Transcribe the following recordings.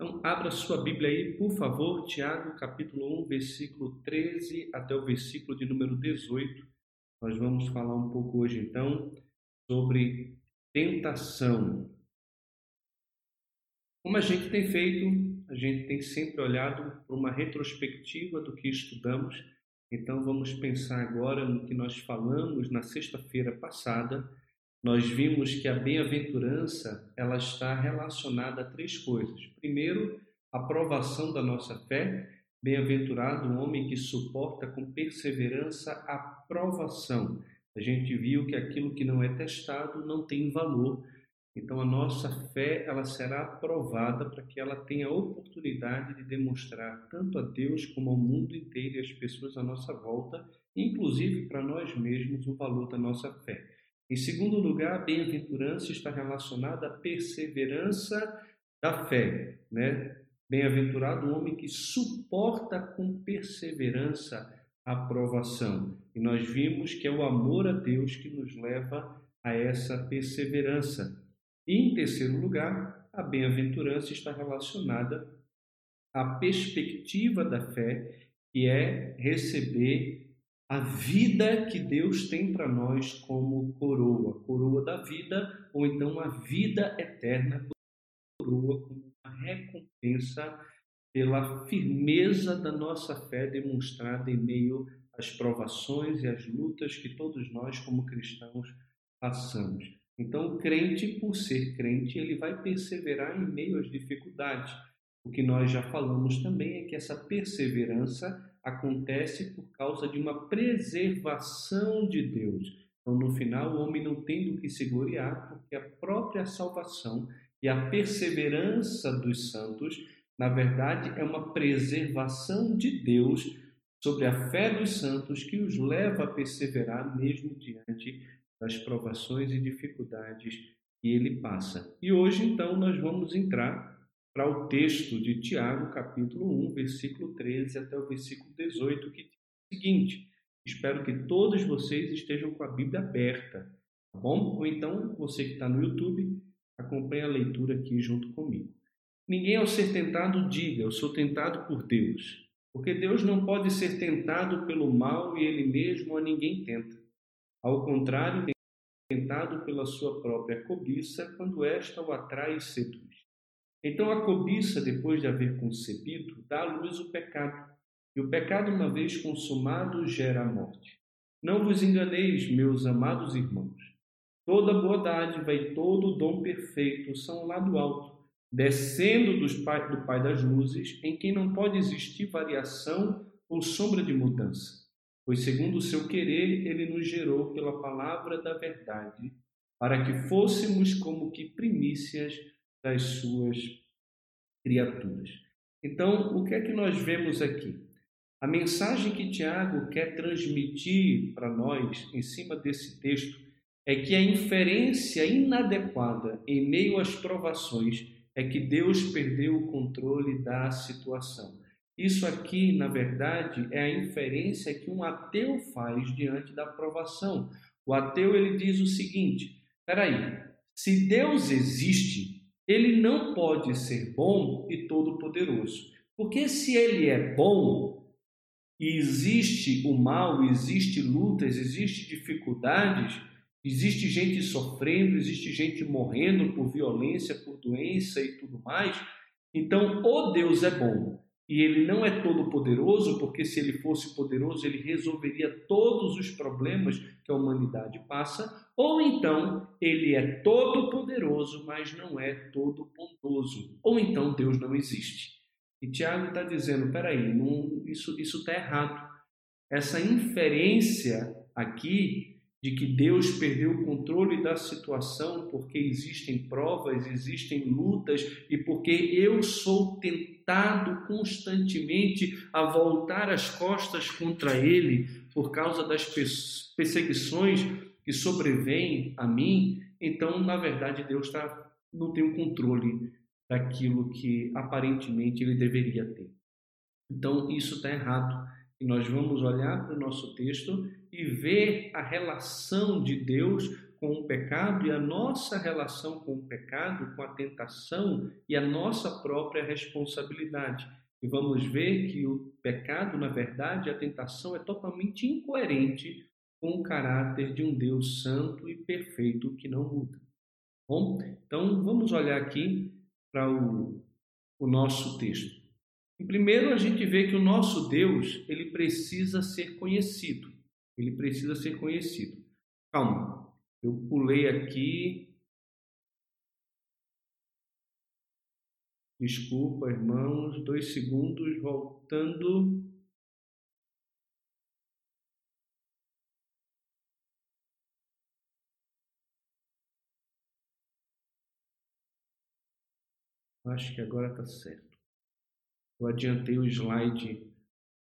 Então, abra sua Bíblia aí, por favor, Tiago, capítulo 1, versículo 13 até o versículo de número 18. Nós vamos falar um pouco hoje, então, sobre tentação. Como a gente tem feito, a gente tem sempre olhado para uma retrospectiva do que estudamos. Então, vamos pensar agora no que nós falamos na sexta-feira passada nós vimos que a bem-aventurança ela está relacionada a três coisas. Primeiro, a provação da nossa fé. Bem-aventurado o homem que suporta com perseverança a provação. A gente viu que aquilo que não é testado não tem valor. Então a nossa fé ela será aprovada para que ela tenha a oportunidade de demonstrar tanto a Deus como ao mundo inteiro e às pessoas à nossa volta, inclusive para nós mesmos, o valor da nossa fé. Em segundo lugar, a bem-aventurança está relacionada à perseverança da fé, né? Bem-aventurado o homem que suporta com perseverança a provação. E nós vimos que é o amor a Deus que nos leva a essa perseverança. E em terceiro lugar, a bem-aventurança está relacionada à perspectiva da fé, que é receber a vida que Deus tem para nós como coroa, coroa da vida, ou então a vida eterna, coroa como uma recompensa pela firmeza da nossa fé demonstrada em meio às provações e às lutas que todos nós, como cristãos, passamos. Então, o crente, por ser crente, ele vai perseverar em meio às dificuldades. O que nós já falamos também é que essa perseverança acontece por causa de uma preservação de Deus. Então, no final, o homem não tem do que se gloriar, porque a própria salvação e a perseverança dos santos, na verdade, é uma preservação de Deus sobre a fé dos santos que os leva a perseverar mesmo diante das provações e dificuldades que ele passa. E hoje, então, nós vamos entrar para o texto de Tiago, capítulo 1, versículo 13 até o versículo 18, que diz o seguinte: Espero que todos vocês estejam com a Bíblia aberta, tá bom? Ou então, você que está no YouTube, acompanhe a leitura aqui junto comigo. Ninguém ao ser tentado diga, eu sou tentado por Deus, porque Deus não pode ser tentado pelo mal e ele mesmo a ninguém tenta. Ao contrário, tentado pela sua própria cobiça, quando esta o atrai e seduz. Então a cobiça, depois de haver concebido, dá à luz o pecado. E o pecado, uma vez consumado, gera a morte. Não vos enganeis, meus amados irmãos. Toda boa dádiva e todo dom perfeito são lá do alto, descendo dos pai, do Pai das luzes, em quem não pode existir variação ou sombra de mudança. Pois, segundo o seu querer, ele nos gerou pela palavra da verdade, para que fôssemos como que primícias das suas criaturas. Então, o que é que nós vemos aqui? A mensagem que Tiago quer transmitir para nós em cima desse texto é que a inferência inadequada em meio às provações é que Deus perdeu o controle da situação. Isso aqui, na verdade, é a inferência que um ateu faz diante da provação. O ateu ele diz o seguinte: peraí, se Deus existe, ele não pode ser bom e todo-poderoso. Porque se ele é bom e existe o mal, existe lutas, existe dificuldades, existe gente sofrendo, existe gente morrendo por violência, por doença e tudo mais, então o Deus é bom e ele não é todo poderoso, porque se ele fosse poderoso, ele resolveria todos os problemas que a humanidade passa, ou então ele é todo poderoso, mas não é todo bondoso, ou então Deus não existe. E Tiago está dizendo: peraí, não, isso está errado. Essa inferência aqui de que Deus perdeu o controle da situação porque existem provas, existem lutas e porque eu sou tentado constantemente a voltar as costas contra Ele por causa das perseguições que sobrevêm a mim, então, na verdade, Deus tá, não tem o controle daquilo que aparentemente Ele deveria ter. Então, isso está errado. E nós vamos olhar para o nosso texto e ver a relação de Deus com o pecado e a nossa relação com o pecado, com a tentação e a nossa própria responsabilidade. E vamos ver que o pecado, na verdade, a tentação é totalmente incoerente com o caráter de um Deus santo e perfeito que não muda. Bom, então vamos olhar aqui para o, o nosso texto. Primeiro, a gente vê que o nosso Deus ele precisa ser conhecido. Ele precisa ser conhecido. Calma, eu pulei aqui. Desculpa, irmãos, dois segundos, voltando. Acho que agora está certo. Eu adiantei o slide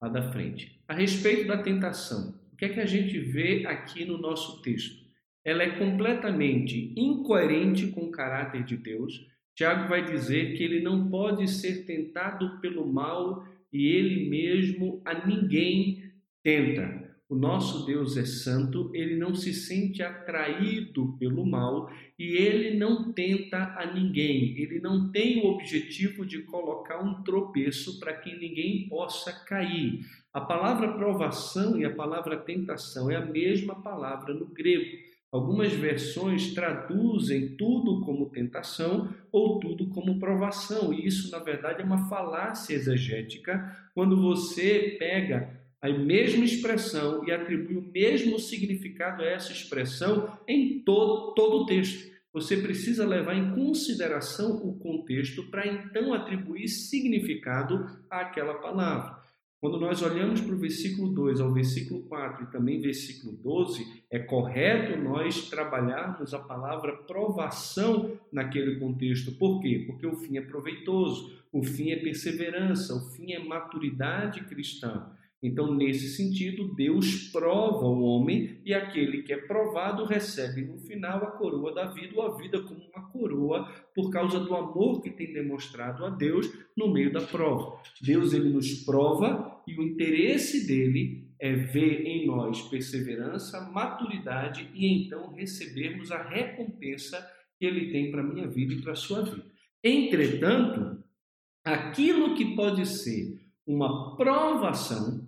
lá da frente. A respeito da tentação, o que é que a gente vê aqui no nosso texto? Ela é completamente incoerente com o caráter de Deus. Tiago vai dizer que ele não pode ser tentado pelo mal e ele mesmo a ninguém tenta. O nosso Deus é santo, ele não se sente atraído pelo mal e ele não tenta a ninguém. Ele não tem o objetivo de colocar um tropeço para que ninguém possa cair. A palavra provação e a palavra tentação é a mesma palavra no grego. Algumas versões traduzem tudo como tentação ou tudo como provação, e isso, na verdade, é uma falácia exegética quando você pega a mesma expressão e atribui o mesmo significado a essa expressão em todo, todo o texto. Você precisa levar em consideração o contexto para então atribuir significado àquela palavra. Quando nós olhamos para o versículo 2 ao versículo 4 e também versículo 12, é correto nós trabalharmos a palavra provação naquele contexto. Por quê? Porque o fim é proveitoso, o fim é perseverança, o fim é maturidade cristã. Então, nesse sentido, Deus prova o homem e aquele que é provado recebe no final a coroa da vida, ou a vida como uma coroa, por causa do amor que tem demonstrado a Deus no meio da prova. Deus ele nos prova e o interesse dele é ver em nós perseverança, maturidade e então recebermos a recompensa que ele tem para a minha vida e para a sua vida. Entretanto, aquilo que pode ser uma provação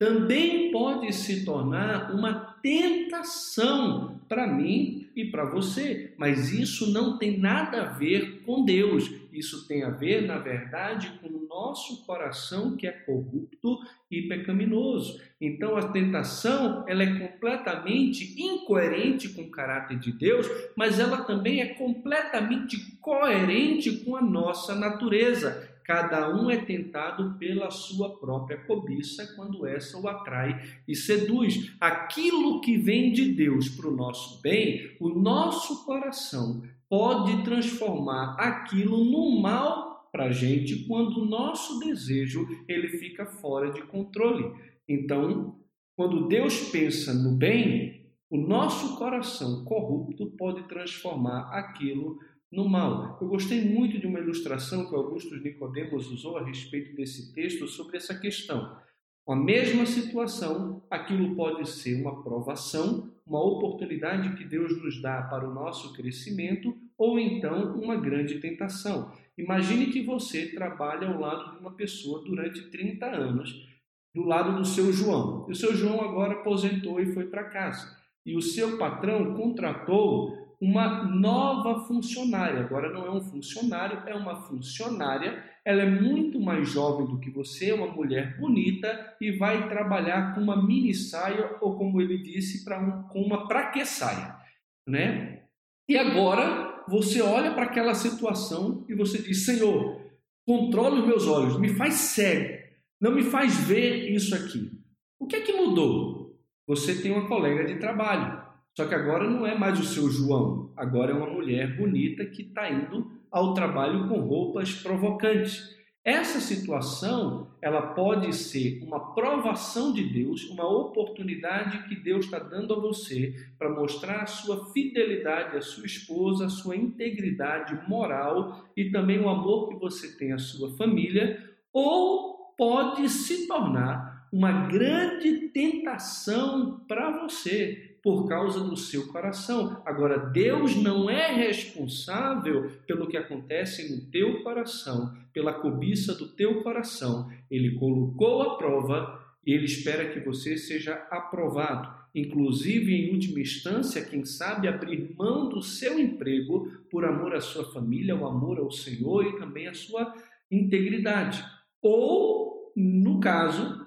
também pode se tornar uma tentação para mim e para você, mas isso não tem nada a ver com Deus. Isso tem a ver, na verdade, com o nosso coração que é corrupto e pecaminoso. Então a tentação, ela é completamente incoerente com o caráter de Deus, mas ela também é completamente coerente com a nossa natureza. Cada um é tentado pela sua própria cobiça quando essa o atrai e seduz. Aquilo que vem de Deus para o nosso bem, o nosso coração pode transformar aquilo no mal para a gente quando o nosso desejo ele fica fora de controle. Então, quando Deus pensa no bem, o nosso coração corrupto pode transformar aquilo no mal. Eu gostei muito de uma ilustração que Augusto Nicodemos usou a respeito desse texto sobre essa questão. Com a mesma situação, aquilo pode ser uma provação, uma oportunidade que Deus nos dá para o nosso crescimento, ou então uma grande tentação. Imagine que você trabalha ao lado de uma pessoa durante 30 anos, do lado do seu João. E o seu João agora aposentou e foi para casa. E o seu patrão contratou uma nova funcionária. Agora não é um funcionário, é uma funcionária. Ela é muito mais jovem do que você, é uma mulher bonita e vai trabalhar com uma mini saia ou como ele disse, para um, com uma praque saia, né? E agora você olha para aquela situação e você diz: Senhor, controle os meus olhos, me faz cego, não me faz ver isso aqui. O que é que mudou? Você tem uma colega de trabalho só que agora não é mais o seu João, agora é uma mulher bonita que está indo ao trabalho com roupas provocantes. Essa situação, ela pode ser uma provação de Deus, uma oportunidade que Deus está dando a você para mostrar a sua fidelidade à sua esposa, a sua integridade moral e também o amor que você tem à sua família, ou pode se tornar uma grande tentação para você por causa do seu coração. Agora, Deus não é responsável pelo que acontece no teu coração, pela cobiça do teu coração. Ele colocou a prova e ele espera que você seja aprovado. Inclusive, em última instância, quem sabe abrir mão do seu emprego por amor à sua família, o amor ao Senhor e também à sua integridade. Ou, no caso,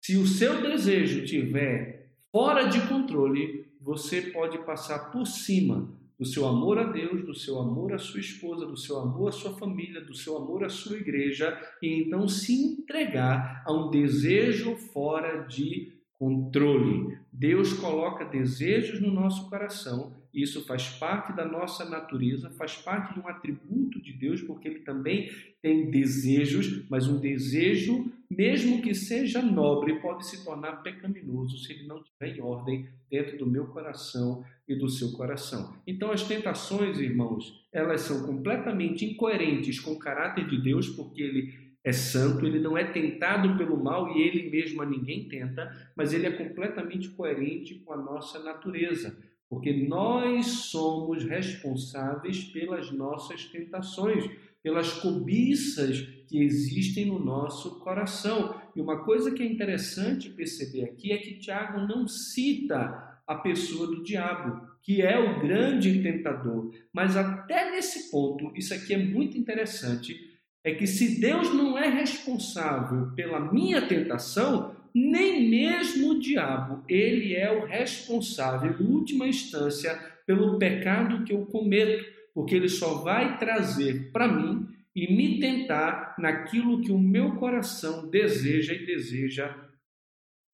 se o seu desejo tiver fora de controle, você pode passar por cima do seu amor a Deus, do seu amor à sua esposa, do seu amor à sua família, do seu amor à sua igreja e então se entregar a um desejo fora de controle. Deus coloca desejos no nosso coração, e isso faz parte da nossa natureza, faz parte de um atributo de Deus, porque ele também tem desejos, mas um desejo, mesmo que seja nobre, pode se tornar pecaminoso se ele não estiver em ordem dentro do meu coração e do seu coração. Então as tentações, irmãos, elas são completamente incoerentes com o caráter de Deus, porque ele é santo, ele não é tentado pelo mal e ele mesmo a ninguém tenta, mas ele é completamente coerente com a nossa natureza, porque nós somos responsáveis pelas nossas tentações, pelas cobiças que existem no nosso coração. E uma coisa que é interessante perceber aqui é que Tiago não cita a pessoa do diabo, que é o grande tentador, mas até nesse ponto, isso aqui é muito interessante é que se Deus não é responsável pela minha tentação, nem mesmo o diabo, ele é o responsável, em última instância, pelo pecado que eu cometo, porque ele só vai trazer para mim e me tentar naquilo que o meu coração deseja e deseja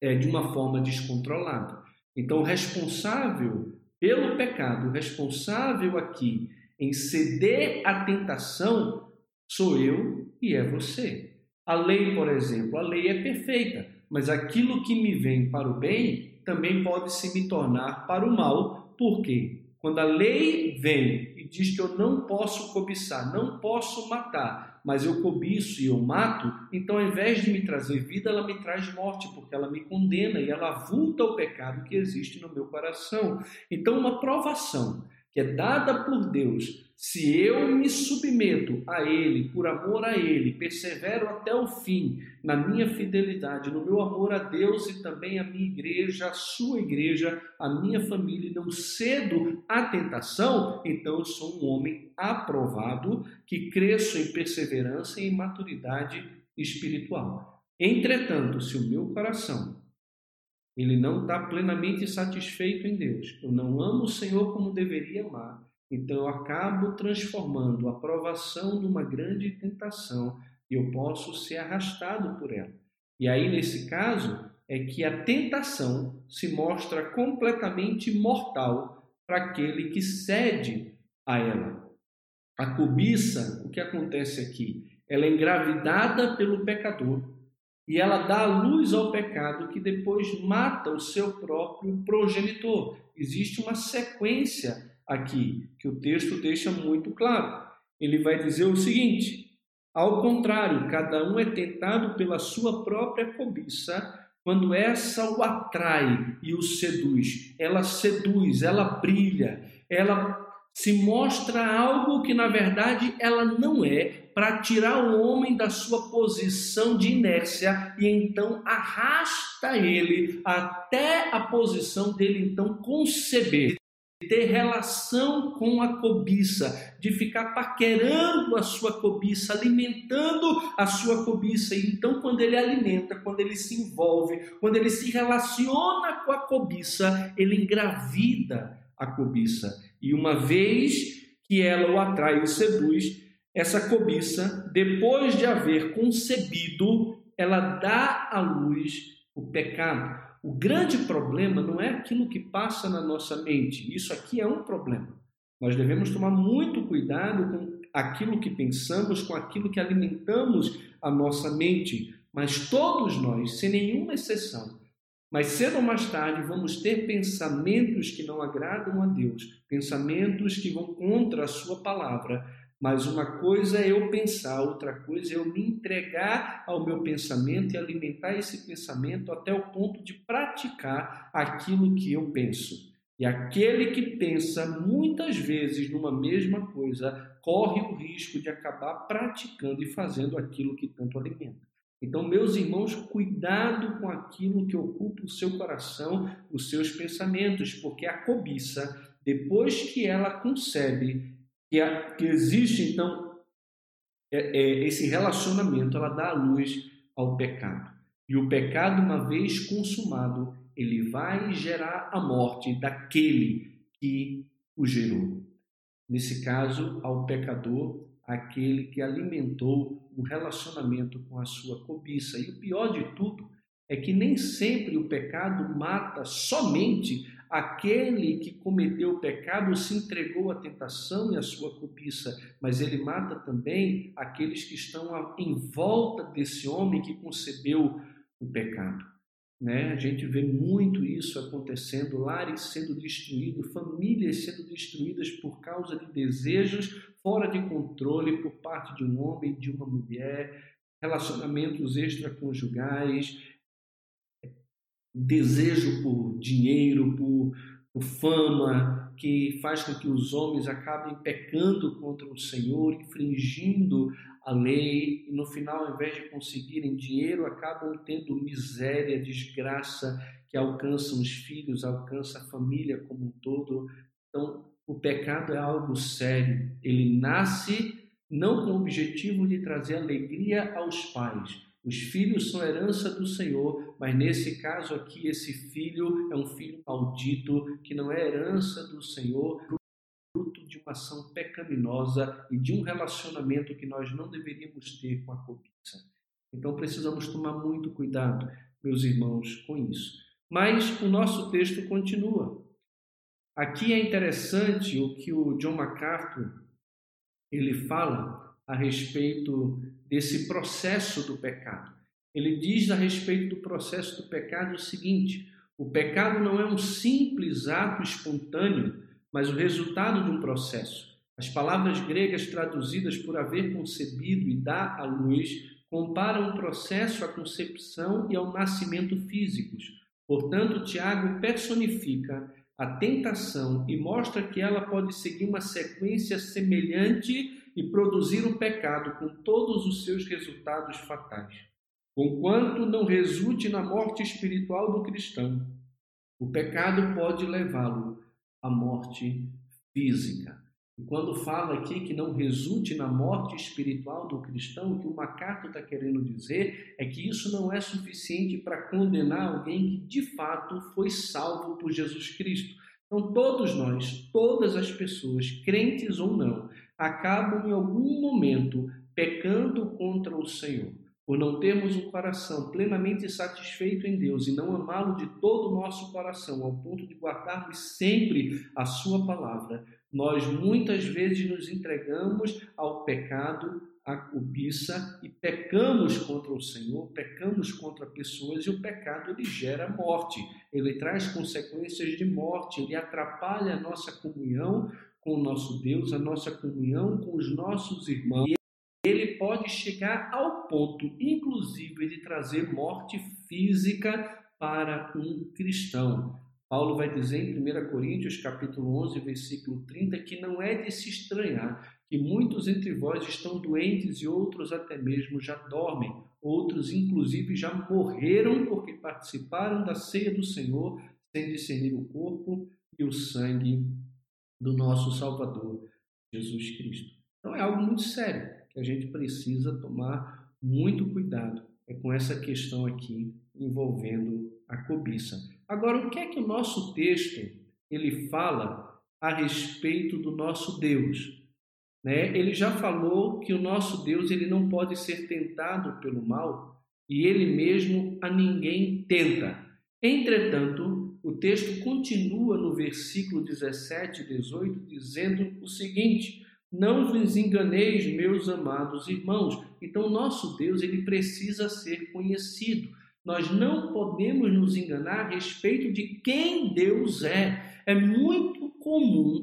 é, de uma forma descontrolada. Então, o responsável pelo pecado, o responsável aqui em ceder à tentação, Sou eu e é você. A lei, por exemplo, a lei é perfeita, mas aquilo que me vem para o bem também pode se me tornar para o mal. Por quê? Quando a lei vem diz que eu não posso cobiçar, não posso matar, mas eu cobiço e eu mato, então ao invés de me trazer vida, ela me traz morte, porque ela me condena e ela avulta o pecado que existe no meu coração. Então, uma provação que é dada por Deus se eu me submeto a Ele, por amor a Ele, persevero até o fim na minha fidelidade, no meu amor a Deus e também à minha igreja, à sua igreja, à minha família, e não cedo à tentação, então eu sou um homem aprovado que cresço em perseverança e em maturidade espiritual. Entretanto, se o meu coração ele não está plenamente satisfeito em Deus, eu não amo o Senhor como deveria amar, então eu acabo transformando a provação numa grande tentação e eu posso ser arrastado por ela. E aí, nesse caso, é que a tentação se mostra completamente mortal para aquele que cede a ela. A cobiça, o que acontece aqui? Ela é engravidada pelo pecador e ela dá luz ao pecado que depois mata o seu próprio progenitor. Existe uma sequência aqui, que o texto deixa muito claro. Ele vai dizer o seguinte: ao contrário, cada um é tentado pela sua própria cobiça, quando essa o atrai e o seduz. Ela seduz, ela brilha, ela se mostra algo que na verdade ela não é, para tirar o homem da sua posição de inércia e então arrasta ele até a posição dele então conceber ter relação com a cobiça, de ficar paquerando a sua cobiça, alimentando a sua cobiça. E então, quando ele alimenta, quando ele se envolve, quando ele se relaciona com a cobiça, ele engravida a cobiça. E uma vez que ela o atrai e o seduz, essa cobiça, depois de haver concebido, ela dá à luz o pecado. O grande problema não é aquilo que passa na nossa mente. Isso aqui é um problema. Nós devemos tomar muito cuidado com aquilo que pensamos, com aquilo que alimentamos a nossa mente. Mas todos nós, sem nenhuma exceção, mas cedo ou mais tarde vamos ter pensamentos que não agradam a Deus, pensamentos que vão contra a Sua palavra, mas uma coisa é eu pensar, outra coisa é eu me entregar ao meu pensamento e alimentar esse pensamento até o ponto de praticar aquilo que eu penso. E aquele que pensa muitas vezes numa mesma coisa corre o risco de acabar praticando e fazendo aquilo que tanto alimenta. Então, meus irmãos, cuidado com aquilo que ocupa o seu coração, os seus pensamentos, porque a cobiça, depois que ela concebe que, a, que existe então é, é, esse relacionamento, ela dá a luz ao pecado. E o pecado, uma vez consumado, ele vai gerar a morte daquele que o gerou. Nesse caso, ao pecador, aquele que alimentou um relacionamento com a sua cobiça. E o pior de tudo é que nem sempre o pecado mata somente aquele que cometeu o pecado, se entregou à tentação e à sua cobiça, mas ele mata também aqueles que estão em volta desse homem que concebeu o pecado. Né? A gente vê muito isso acontecendo, lares sendo destruídos, famílias sendo destruídas por causa de desejos fora de controle por parte de um homem e de uma mulher, relacionamentos extraconjugais, desejo por dinheiro, por, por fama, que faz com que os homens acabem pecando contra o Senhor, infringindo a lei, e no final, ao invés de conseguirem dinheiro, acabam tendo miséria, desgraça que alcança os filhos, alcança a família como um todo. Então, o pecado é algo sério. Ele nasce não com o objetivo de trazer alegria aos pais. Os filhos são herança do Senhor, mas nesse caso aqui, esse filho é um filho maldito, que não é herança do Senhor, fruto de uma ação pecaminosa e de um relacionamento que nós não deveríamos ter com a cobiça. Então precisamos tomar muito cuidado, meus irmãos, com isso. Mas o nosso texto continua. Aqui é interessante o que o John MacArthur ele fala a respeito desse processo do pecado. Ele diz a respeito do processo do pecado o seguinte: o pecado não é um simples ato espontâneo, mas o resultado de um processo. As palavras gregas traduzidas por haver concebido e dar à luz comparam o processo à concepção e ao nascimento físicos. Portanto, Tiago personifica a tentação e mostra que ela pode seguir uma sequência semelhante e produzir um pecado com todos os seus resultados fatais. Conquanto não resulte na morte espiritual do cristão, o pecado pode levá-lo à morte física. E quando fala aqui que não resulte na morte espiritual do cristão, o que o Macaco está querendo dizer é que isso não é suficiente para condenar alguém que de fato foi salvo por Jesus Cristo. Então, todos nós, todas as pessoas, crentes ou não, acabam em algum momento pecando contra o Senhor. Por não termos um coração plenamente satisfeito em Deus e não amá-lo de todo o nosso coração, ao ponto de guardarmos sempre a Sua palavra, nós muitas vezes nos entregamos ao pecado, à cobiça e pecamos contra o Senhor, pecamos contra pessoas e o pecado ele gera morte, ele traz consequências de morte, ele atrapalha a nossa comunhão com o nosso Deus, a nossa comunhão com os nossos irmãos. E ele pode chegar ao ponto, inclusive, de trazer morte física para um cristão. Paulo vai dizer em 1 Coríntios, capítulo 11, versículo 30, que não é de se estranhar que muitos entre vós estão doentes e outros até mesmo já dormem, outros inclusive já morreram porque participaram da ceia do Senhor sem discernir o corpo e o sangue do nosso Salvador, Jesus Cristo. Então é algo muito sério que a gente precisa tomar muito cuidado é com essa questão aqui envolvendo a cobiça. Agora, o que é que o nosso texto ele fala a respeito do nosso Deus? Né? Ele já falou que o nosso Deus ele não pode ser tentado pelo mal e ele mesmo a ninguém tenta. Entretanto, o texto continua no versículo 17 e 18 dizendo o seguinte: Não vos enganeis, meus amados irmãos. Então, nosso Deus ele precisa ser conhecido. Nós não podemos nos enganar a respeito de quem Deus é. É muito comum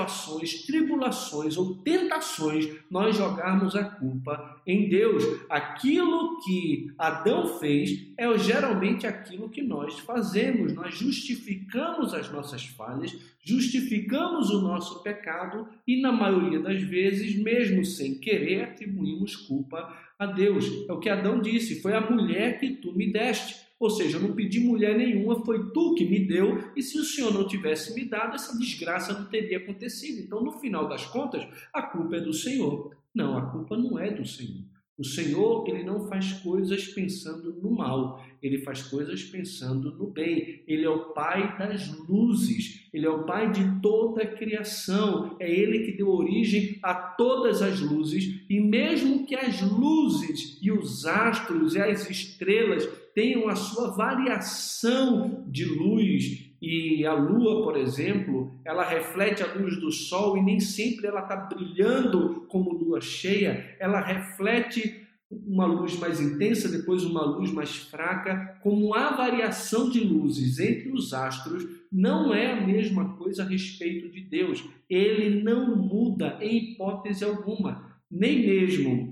provações, tribulações ou tentações, nós jogarmos a culpa em Deus. Aquilo que Adão fez é geralmente aquilo que nós fazemos. Nós justificamos as nossas falhas, justificamos o nosso pecado e, na maioria das vezes, mesmo sem querer, atribuímos culpa a Deus. É o que Adão disse: foi a mulher que tu me deste. Ou seja, eu não pedi mulher nenhuma, foi tu que me deu, e se o Senhor não tivesse me dado, essa desgraça não teria acontecido. Então, no final das contas, a culpa é do Senhor. Não, a culpa não é do Senhor. O Senhor, ele não faz coisas pensando no mal, ele faz coisas pensando no bem. Ele é o Pai das luzes, ele é o Pai de toda a criação. É ele que deu origem a todas as luzes, e mesmo que as luzes e os astros e as estrelas tenham a sua variação de luz. E a lua, por exemplo, ela reflete a luz do sol e nem sempre ela está brilhando como lua cheia, ela reflete uma luz mais intensa, depois uma luz mais fraca, como a variação de luzes entre os astros não é a mesma coisa a respeito de Deus. Ele não muda em hipótese alguma, nem mesmo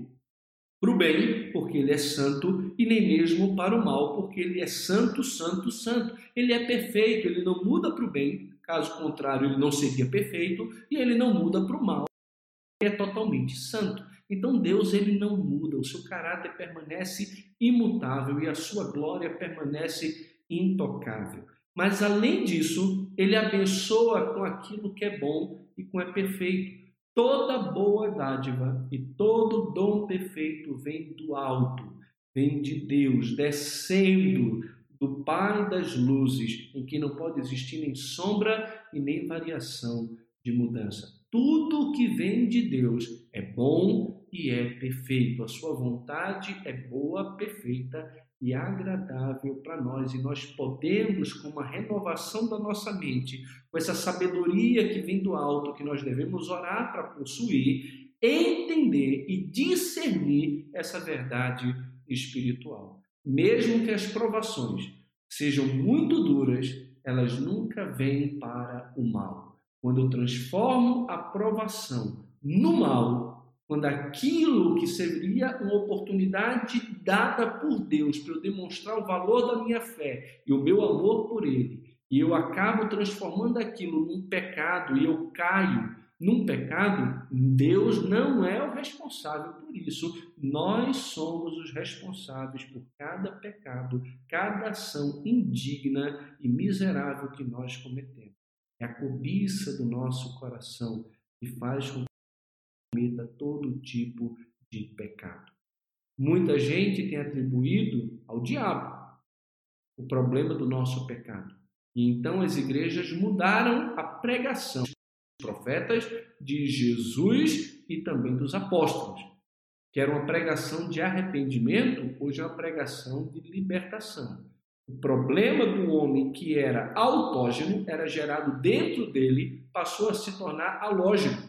para o bem, porque ele é santo, e nem mesmo para o mal, porque ele é santo, santo, santo. Ele é perfeito, ele não muda para o bem, caso contrário, ele não seria perfeito, e ele não muda para o mal, ele é totalmente santo. Então Deus ele não muda, o seu caráter permanece imutável e a sua glória permanece intocável. Mas além disso, ele abençoa com aquilo que é bom e com é perfeito. Toda boa dádiva e todo dom perfeito vem do alto, vem de Deus, descendo do Pai das luzes, em que não pode existir nem sombra e nem variação de mudança. Tudo que vem de Deus é bom e é perfeito. A sua vontade é boa, perfeita e agradável para nós, e nós podemos, com uma renovação da nossa mente, com essa sabedoria que vem do alto, que nós devemos orar para possuir, entender e discernir essa verdade espiritual. Mesmo que as provações sejam muito duras, elas nunca vêm para o mal. Quando eu transformo a provação no mal, quando aquilo que seria uma oportunidade dada por Deus para eu demonstrar o valor da minha fé e o meu amor por Ele, e eu acabo transformando aquilo num pecado e eu caio num pecado, Deus não é o responsável por isso. Nós somos os responsáveis por cada pecado, cada ação indigna e miserável que nós cometemos. É a cobiça do nosso coração que faz com todo tipo de pecado. Muita gente tem atribuído ao diabo o problema do nosso pecado. E então as igrejas mudaram a pregação dos profetas, de Jesus e também dos apóstolos, que era uma pregação de arrependimento, hoje é uma pregação de libertação. O problema do homem que era autógeno, era gerado dentro dele, passou a se tornar halógeno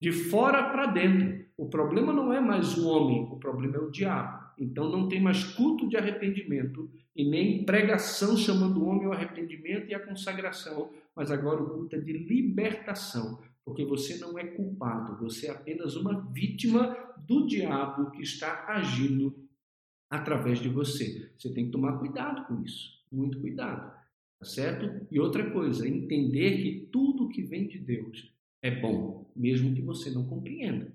de fora para dentro. O problema não é mais o homem, o problema é o diabo. Então não tem mais culto de arrependimento e nem pregação chamando o homem ao arrependimento e à consagração, mas agora o culto é de libertação, porque você não é culpado, você é apenas uma vítima do diabo que está agindo através de você. Você tem que tomar cuidado com isso, muito cuidado, tá certo? E outra coisa, entender que tudo que vem de Deus é bom, mesmo que você não compreenda.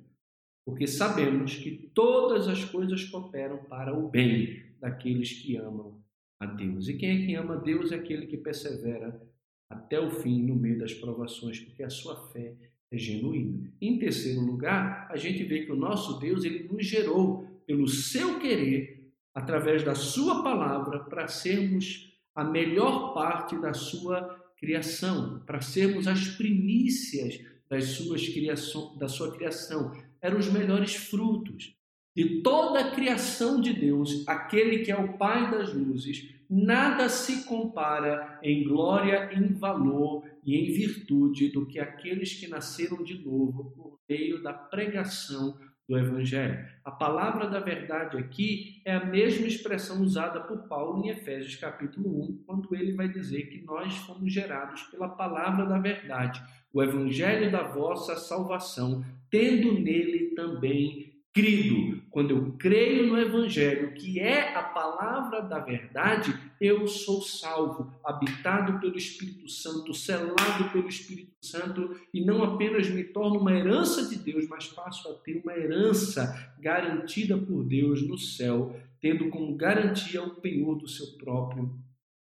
Porque sabemos que todas as coisas cooperam para o bem daqueles que amam a Deus. E quem é que ama a Deus é aquele que persevera até o fim no meio das provações, porque a sua fé é genuína. Em terceiro lugar, a gente vê que o nosso Deus ele nos gerou pelo seu querer, através da sua palavra, para sermos a melhor parte da sua criação, para sermos as primícias das suas criação, da sua criação, eram os melhores frutos. De toda a criação de Deus, aquele que é o Pai das luzes, nada se compara em glória, em valor e em virtude do que aqueles que nasceram de novo por meio da pregação do Evangelho. A palavra da verdade aqui é a mesma expressão usada por Paulo em Efésios capítulo 1, quando ele vai dizer que nós fomos gerados pela palavra da verdade, o Evangelho da vossa salvação, tendo nele também crido. Quando eu creio no Evangelho, que é a palavra da verdade, eu sou salvo, habitado pelo Espírito Santo, selado pelo Espírito Santo, e não apenas me torno uma herança de Deus, mas passo a ter uma herança garantida por Deus no céu, tendo como garantia o penhor do seu próprio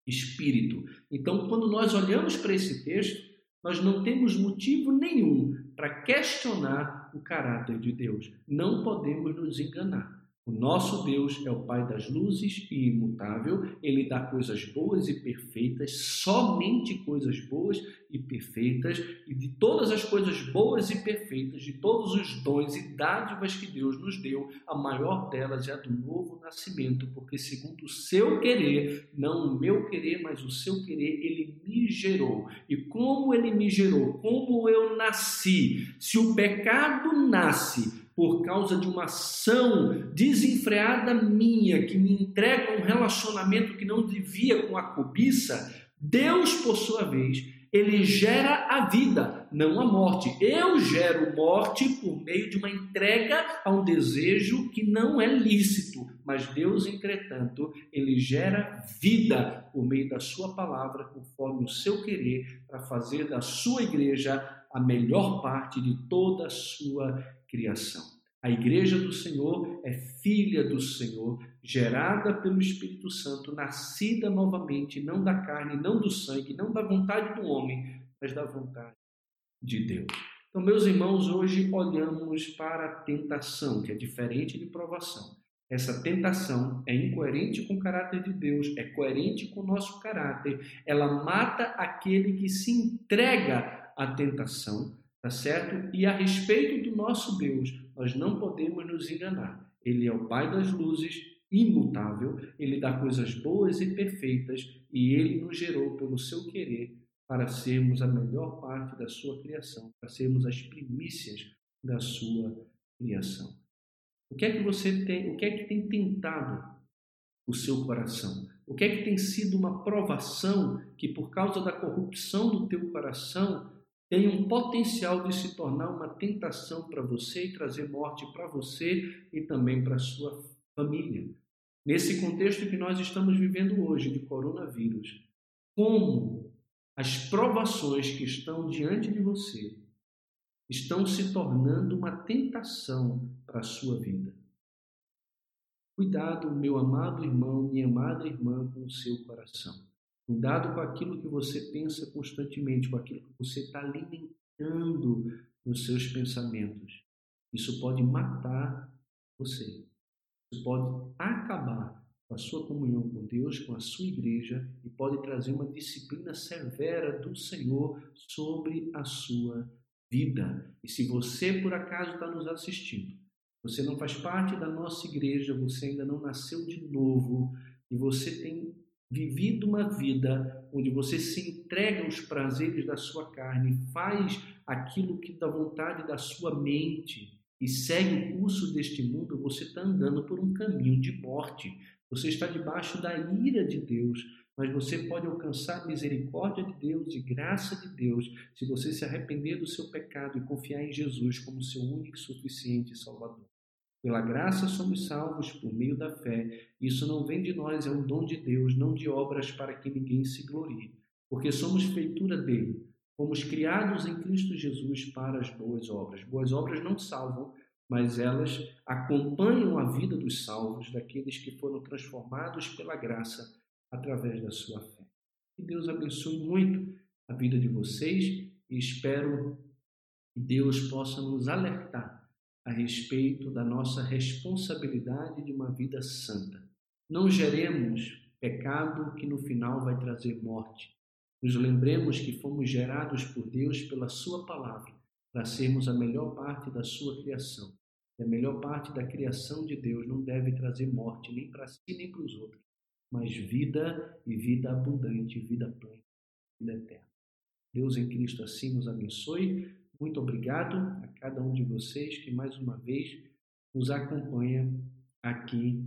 Espírito. Então, quando nós olhamos para esse texto, nós não temos motivo nenhum para questionar o caráter de Deus. Não podemos nos enganar. O nosso Deus é o Pai das luzes e imutável, ele dá coisas boas e perfeitas, somente coisas boas e perfeitas, e de todas as coisas boas e perfeitas, de todos os dons e dádivas que Deus nos deu, a maior delas é a do novo nascimento, porque segundo o seu querer, não o meu querer, mas o seu querer, ele me gerou. E como ele me gerou, como eu nasci, se o pecado nasce por causa de uma ação desenfreada minha, que me entrega um relacionamento que não devia com a cobiça, Deus, por sua vez, ele gera a vida, não a morte. Eu gero morte por meio de uma entrega a um desejo que não é lícito, mas Deus, entretanto, ele gera vida por meio da sua palavra, conforme o seu querer, para fazer da sua igreja a melhor parte de toda a sua criação. A igreja do Senhor é filha do Senhor, gerada pelo Espírito Santo, nascida novamente, não da carne, não do sangue, não da vontade do homem, mas da vontade de Deus. Então, meus irmãos, hoje olhamos para a tentação, que é diferente de provação. Essa tentação é incoerente com o caráter de Deus, é coerente com o nosso caráter. Ela mata aquele que se entrega à tentação Tá certo? E a respeito do nosso Deus, nós não podemos nos enganar. Ele é o Pai das luzes, imutável, ele dá coisas boas e perfeitas e ele nos gerou pelo seu querer para sermos a melhor parte da sua criação, para sermos as primícias da sua criação. O que é que você tem, o que é que tem tentado o seu coração? O que é que tem sido uma provação que por causa da corrupção do teu coração tem um potencial de se tornar uma tentação para você e trazer morte para você e também para sua família. Nesse contexto que nós estamos vivendo hoje de coronavírus, como as provações que estão diante de você estão se tornando uma tentação para a sua vida. Cuidado, meu amado irmão, minha amada irmã, com o seu coração. Cuidado com aquilo que você pensa constantemente, com aquilo que você está alimentando nos seus pensamentos. Isso pode matar você. Isso pode acabar com a sua comunhão com Deus, com a sua igreja e pode trazer uma disciplina severa do Senhor sobre a sua vida. E se você por acaso está nos assistindo, você não faz parte da nossa igreja, você ainda não nasceu de novo e você tem vivido uma vida onde você se entrega aos prazeres da sua carne, faz aquilo que dá vontade da sua mente e segue o curso deste mundo, você está andando por um caminho de morte. Você está debaixo da ira de Deus, mas você pode alcançar a misericórdia de Deus e graça de Deus se você se arrepender do seu pecado e confiar em Jesus como seu único e suficiente Salvador. Pela graça somos salvos por meio da fé. Isso não vem de nós, é um dom de Deus, não de obras para que ninguém se glorie. Porque somos feitura dele. Fomos criados em Cristo Jesus para as boas obras. Boas obras não salvam, mas elas acompanham a vida dos salvos, daqueles que foram transformados pela graça através da sua fé. Que Deus abençoe muito a vida de vocês e espero que Deus possa nos alertar a respeito da nossa responsabilidade de uma vida santa. Não geremos pecado que no final vai trazer morte. Nos lembremos que fomos gerados por Deus pela Sua palavra para sermos a melhor parte da Sua criação. E a melhor parte da criação de Deus não deve trazer morte nem para si nem para os outros, mas vida e vida abundante, vida plena, vida eterna. Deus em Cristo assim nos abençoe muito obrigado a cada um de vocês que mais uma vez nos acompanha aqui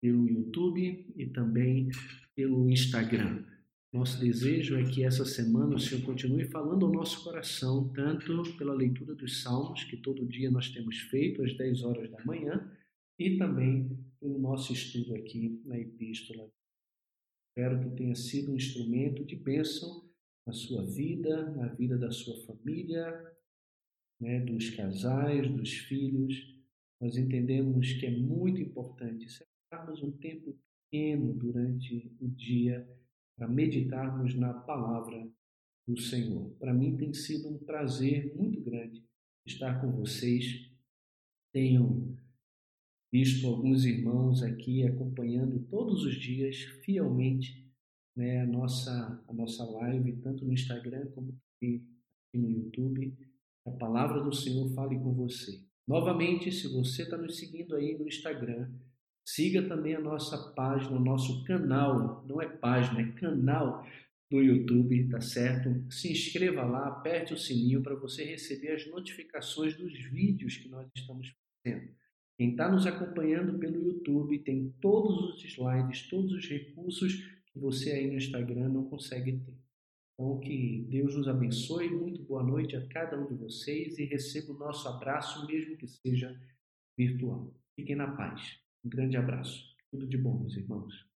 pelo YouTube e também pelo Instagram. Nosso desejo é que essa semana o Senhor continue falando ao nosso coração, tanto pela leitura dos Salmos, que todo dia nós temos feito às 10 horas da manhã, e também pelo nosso estudo aqui na Epístola. Espero que tenha sido um instrumento de bênção na sua vida, na vida da sua família, né, dos casais, dos filhos. Nós entendemos que é muito importante separarmos um tempo pequeno durante o dia para meditarmos na palavra do Senhor. Para mim tem sido um prazer muito grande estar com vocês. Tenho visto alguns irmãos aqui acompanhando todos os dias fielmente né, a nossa a nossa live tanto no Instagram como aqui no YouTube. A palavra do Senhor fale com você. Novamente, se você está nos seguindo aí no Instagram, Siga também a nossa página, o nosso canal, não é página, é canal do YouTube, tá certo? Se inscreva lá, aperte o sininho para você receber as notificações dos vídeos que nós estamos fazendo. Quem está nos acompanhando pelo YouTube tem todos os slides, todos os recursos que você aí no Instagram não consegue ter. Então, que Deus nos abençoe. Muito boa noite a cada um de vocês e receba o nosso abraço, mesmo que seja virtual. Fiquem na paz. Um grande abraço. Tudo de bom, meus irmãos.